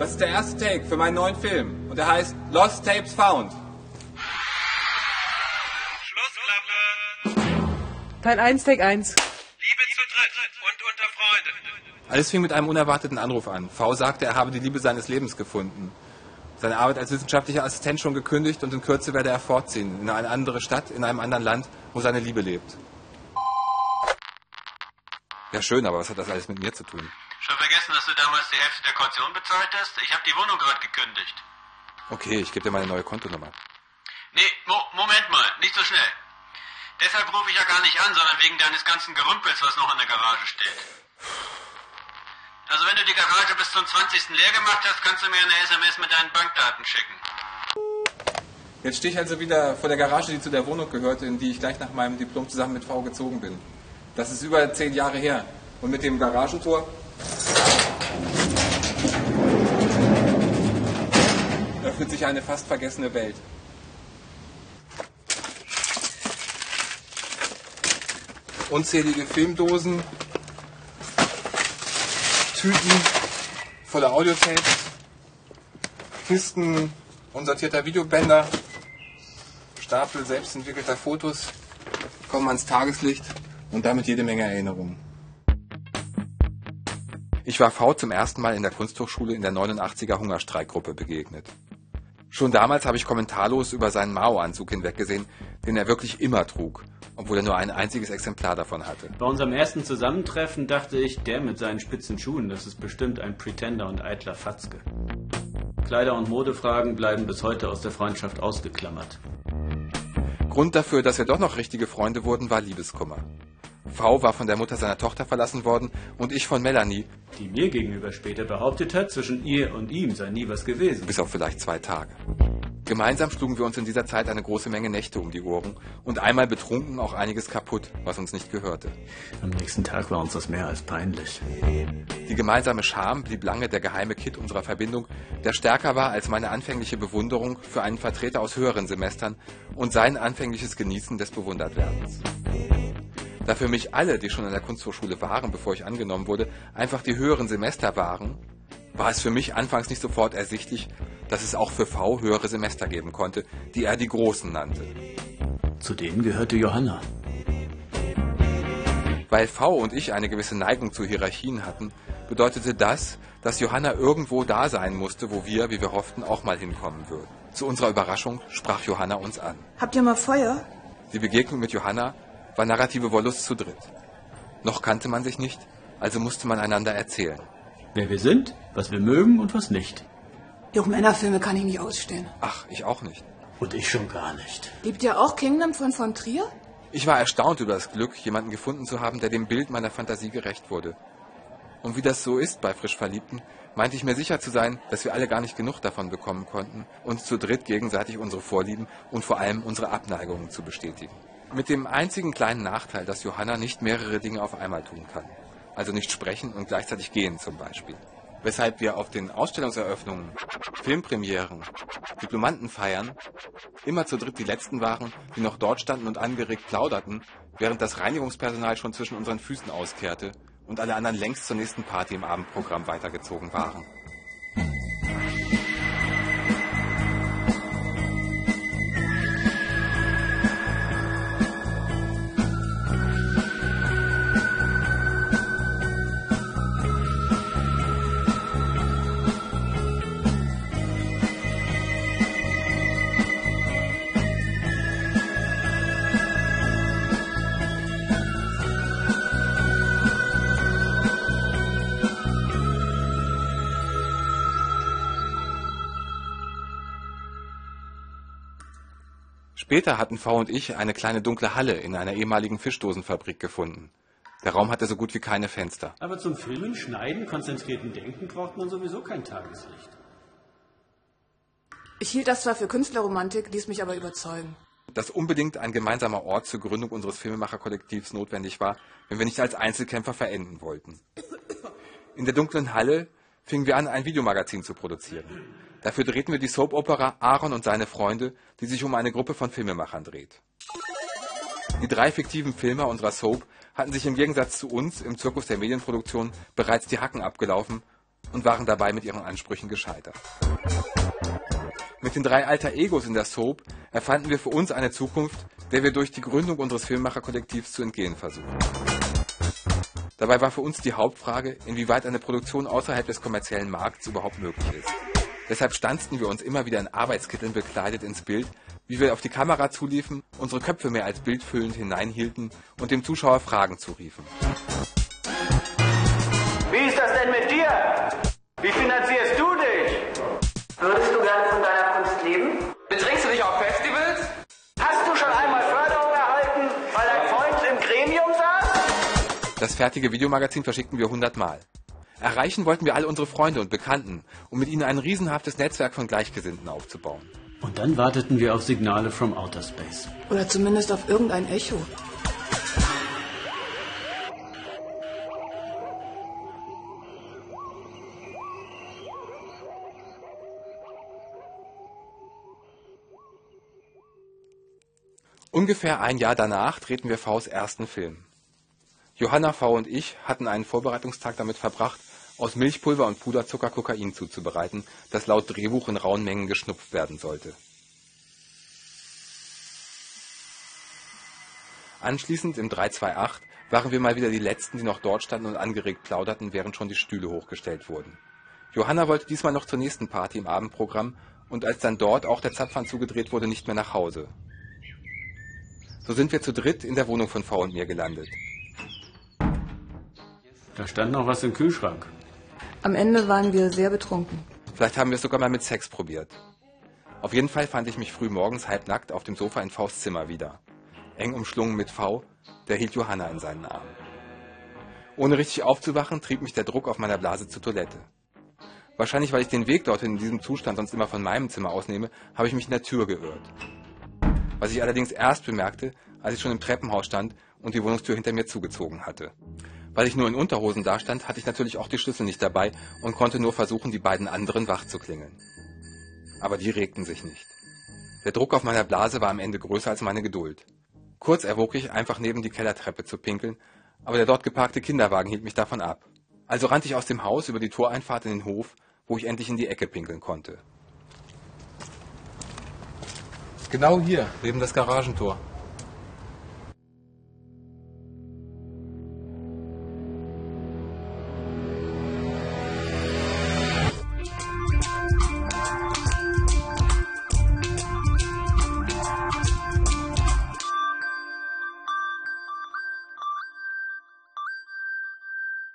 Das ist der erste Take für meinen neuen Film und der heißt Lost Tapes Found. Schlussklappe. Teil 1, Take 1. Liebe zu dritt und unter Freunden. Alles fing mit einem unerwarteten Anruf an. V sagte, er habe die Liebe seines Lebens gefunden. Seine Arbeit als wissenschaftlicher Assistent schon gekündigt und in Kürze werde er fortziehen in eine andere Stadt, in einem anderen Land, wo seine Liebe lebt. Ja, schön, aber was hat das alles mit mir zu tun? Schon vergessen, dass du damals die Hälfte der Kaution bezahlt hast? Ich habe die Wohnung gerade gekündigt. Okay, ich gebe dir meine neue Kontonummer. Nee, Mo Moment mal, nicht so schnell. Deshalb rufe ich ja gar nicht an, sondern wegen deines ganzen Gerümpels, was noch in der Garage steht. Also wenn du die Garage bis zum 20. leer gemacht hast, kannst du mir eine SMS mit deinen Bankdaten schicken. Jetzt stehe ich also wieder vor der Garage, die zu der Wohnung gehörte, in die ich gleich nach meinem Diplom zusammen mit V gezogen bin. Das ist über zehn Jahre her. Und mit dem Garagentor öffnet sich eine fast vergessene Welt. Unzählige Filmdosen, Tüten voller Audiotapes, Kisten unsortierter Videobänder, Stapel selbstentwickelter Fotos kommen ans Tageslicht und damit jede Menge Erinnerungen. Ich war V zum ersten Mal in der Kunsthochschule in der 89er Hungerstreikgruppe begegnet. Schon damals habe ich kommentarlos über seinen Mao-Anzug hinweggesehen, den er wirklich immer trug, obwohl er nur ein einziges Exemplar davon hatte. Bei unserem ersten Zusammentreffen dachte ich, der mit seinen spitzen Schuhen, das ist bestimmt ein Pretender und eitler Fatzke. Kleider- und Modefragen bleiben bis heute aus der Freundschaft ausgeklammert. Grund dafür, dass wir doch noch richtige Freunde wurden, war Liebeskummer. V war von der Mutter seiner Tochter verlassen worden und ich von Melanie, Die mir gegenüber später behauptet hat, zwischen ihr und ihm sei nie was gewesen. bis auf vielleicht zwei Tage. Gemeinsam schlugen wir uns in dieser Zeit eine große Menge Nächte um die Ohren und einmal betrunken auch einiges kaputt, was uns nicht gehörte. Am nächsten Tag war uns das mehr als peinlich. Die gemeinsame Scham blieb lange der geheime Kitt unserer Verbindung, der stärker war als meine anfängliche Bewunderung für einen Vertreter aus höheren Semestern und sein anfängliches Genießen des Bewundertwerdens. Da für mich alle, die schon an der Kunsthochschule waren, bevor ich angenommen wurde, einfach die höheren Semester waren, war es für mich anfangs nicht sofort ersichtlich, dass es auch für V höhere Semester geben konnte, die er die Großen nannte. Zu denen gehörte Johanna. Weil V und ich eine gewisse Neigung zu Hierarchien hatten, bedeutete das, dass Johanna irgendwo da sein musste, wo wir, wie wir hofften, auch mal hinkommen würden. Zu unserer Überraschung sprach Johanna uns an. Habt ihr mal Feuer? Die Begegnung mit Johanna war narrative Wollust zu dritt. Noch kannte man sich nicht, also musste man einander erzählen. Wer wir sind, was wir mögen und was nicht. Jo, Männerfilme kann ich nicht ausstehen. Ach, ich auch nicht. Und ich schon gar nicht. Liebt ihr auch Kingdom von von Trier? Ich war erstaunt über das Glück, jemanden gefunden zu haben, der dem Bild meiner Fantasie gerecht wurde. Und wie das so ist bei frisch Verliebten, meinte ich mir sicher zu sein, dass wir alle gar nicht genug davon bekommen konnten, uns zu dritt gegenseitig unsere Vorlieben und vor allem unsere Abneigungen zu bestätigen. Mit dem einzigen kleinen Nachteil, dass Johanna nicht mehrere Dinge auf einmal tun kann. Also nicht sprechen und gleichzeitig gehen zum Beispiel. Weshalb wir auf den Ausstellungseröffnungen, Filmpremieren, Diplomantenfeiern immer zu dritt die Letzten waren, die noch dort standen und angeregt plauderten, während das Reinigungspersonal schon zwischen unseren Füßen auskehrte und alle anderen längst zur nächsten Party im Abendprogramm weitergezogen waren. Später hatten V und ich eine kleine dunkle Halle in einer ehemaligen Fischdosenfabrik gefunden. Der Raum hatte so gut wie keine Fenster. Aber zum Filmen, Schneiden, konzentrierten Denken braucht man sowieso kein Tageslicht. Ich hielt das zwar für Künstlerromantik, ließ mich aber überzeugen. Dass unbedingt ein gemeinsamer Ort zur Gründung unseres Filmemacherkollektivs notwendig war, wenn wir nicht als Einzelkämpfer verenden wollten. In der dunklen Halle fingen wir an, ein Videomagazin zu produzieren. Dafür drehten wir die Soap-Opera Aaron und seine Freunde, die sich um eine Gruppe von Filmemachern dreht. Die drei fiktiven Filmer unserer Soap hatten sich im Gegensatz zu uns im Zirkus der Medienproduktion bereits die Hacken abgelaufen und waren dabei mit ihren Ansprüchen gescheitert. Mit den drei alter Egos in der Soap erfanden wir für uns eine Zukunft, der wir durch die Gründung unseres Filmemacherkollektivs zu entgehen versuchen. Dabei war für uns die Hauptfrage, inwieweit eine Produktion außerhalb des kommerziellen Markts überhaupt möglich ist. Deshalb stanzten wir uns immer wieder in Arbeitskitteln bekleidet ins Bild, wie wir auf die Kamera zuliefen, unsere Köpfe mehr als bildfüllend hineinhielten und dem Zuschauer Fragen zuriefen. Wie ist das denn mit dir? Wie finanzierst du dich? Würdest du gerne von deiner Kunst leben? Betrinkst du dich auf Festivals? Hast du schon einmal Förderung erhalten, weil dein Freund im Gremium saß? Das fertige Videomagazin verschickten wir hundertmal. Erreichen wollten wir alle unsere Freunde und Bekannten, um mit ihnen ein riesenhaftes Netzwerk von Gleichgesinnten aufzubauen. Und dann warteten wir auf Signale from Outer Space. Oder zumindest auf irgendein Echo. Ungefähr ein Jahr danach drehten wir Vs ersten Film. Johanna V. und ich hatten einen Vorbereitungstag damit verbracht, aus Milchpulver und Puderzucker Kokain zuzubereiten, das laut Drehbuch in rauen Mengen geschnupft werden sollte. Anschließend im 328 waren wir mal wieder die Letzten, die noch dort standen und angeregt plauderten, während schon die Stühle hochgestellt wurden. Johanna wollte diesmal noch zur nächsten Party im Abendprogramm und als dann dort auch der Zapfhahn zugedreht wurde, nicht mehr nach Hause. So sind wir zu dritt in der Wohnung von V und mir gelandet. Da stand noch was im Kühlschrank. Am Ende waren wir sehr betrunken. Vielleicht haben wir es sogar mal mit Sex probiert. Auf jeden Fall fand ich mich früh morgens halbnackt auf dem Sofa in Vs Zimmer wieder. Eng umschlungen mit V, der hielt Johanna in seinen Armen. Ohne richtig aufzuwachen, trieb mich der Druck auf meiner Blase zur Toilette. Wahrscheinlich, weil ich den Weg dorthin in diesem Zustand sonst immer von meinem Zimmer ausnehme, habe ich mich in der Tür geirrt. Was ich allerdings erst bemerkte, als ich schon im Treppenhaus stand und die Wohnungstür hinter mir zugezogen hatte. Weil ich nur in Unterhosen dastand, hatte ich natürlich auch die Schlüssel nicht dabei und konnte nur versuchen, die beiden anderen wach zu klingeln. Aber die regten sich nicht. Der Druck auf meiner Blase war am Ende größer als meine Geduld. Kurz erwog ich, einfach neben die Kellertreppe zu pinkeln, aber der dort geparkte Kinderwagen hielt mich davon ab. Also rannte ich aus dem Haus über die Toreinfahrt in den Hof, wo ich endlich in die Ecke pinkeln konnte. Genau hier, neben das Garagentor.